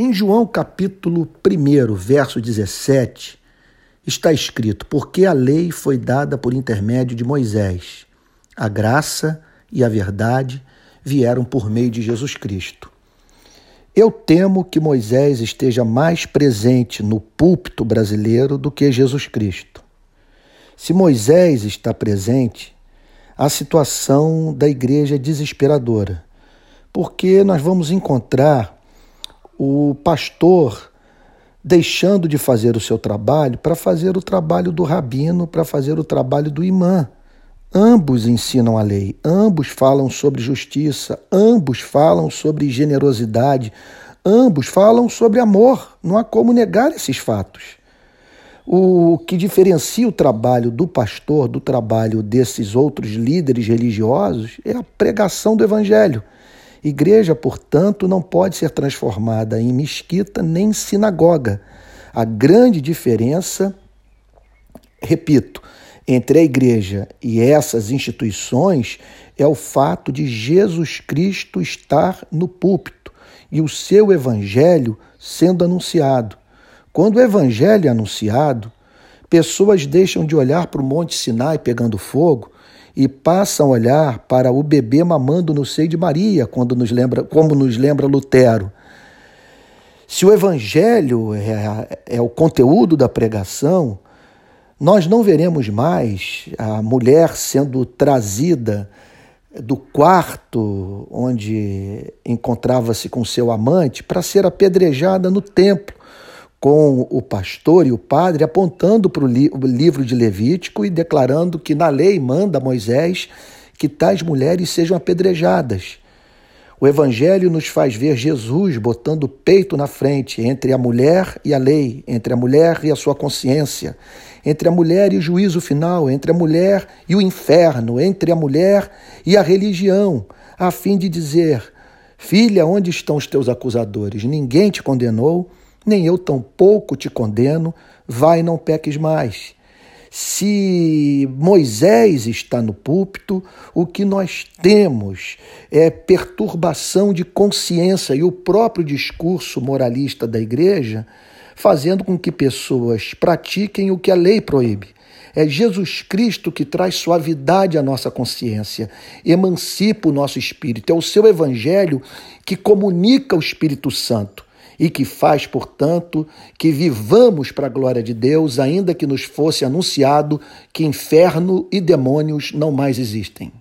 Em João capítulo 1, verso 17, está escrito: Porque a lei foi dada por intermédio de Moisés, a graça e a verdade vieram por meio de Jesus Cristo. Eu temo que Moisés esteja mais presente no púlpito brasileiro do que Jesus Cristo. Se Moisés está presente, a situação da igreja é desesperadora, porque nós vamos encontrar o pastor deixando de fazer o seu trabalho para fazer o trabalho do rabino, para fazer o trabalho do imã. Ambos ensinam a lei, ambos falam sobre justiça, ambos falam sobre generosidade, ambos falam sobre amor. Não há como negar esses fatos. O que diferencia o trabalho do pastor do trabalho desses outros líderes religiosos é a pregação do evangelho. Igreja, portanto, não pode ser transformada em mesquita nem sinagoga. A grande diferença, repito, entre a igreja e essas instituições é o fato de Jesus Cristo estar no púlpito e o seu evangelho sendo anunciado. Quando o evangelho é anunciado, pessoas deixam de olhar para o Monte Sinai pegando fogo e passam a olhar para o bebê mamando no seio de Maria, quando nos lembra, como nos lembra Lutero. Se o evangelho é, é o conteúdo da pregação, nós não veremos mais a mulher sendo trazida do quarto onde encontrava-se com seu amante para ser apedrejada no templo, com o pastor e o padre apontando para o livro de Levítico e declarando que na lei manda Moisés que tais mulheres sejam apedrejadas. O Evangelho nos faz ver Jesus botando o peito na frente entre a mulher e a lei, entre a mulher e a sua consciência, entre a mulher e o juízo final, entre a mulher e o inferno, entre a mulher e a religião, a fim de dizer: Filha, onde estão os teus acusadores? Ninguém te condenou, nem eu tampouco te condeno, vai, não peques mais. Se Moisés está no púlpito, o que nós temos é perturbação de consciência e o próprio discurso moralista da igreja fazendo com que pessoas pratiquem o que a lei proíbe. É Jesus Cristo que traz suavidade à nossa consciência, emancipa o nosso espírito. É o seu evangelho que comunica o Espírito Santo e que faz, portanto, que vivamos para a glória de Deus, ainda que nos fosse anunciado que inferno e demônios não mais existem.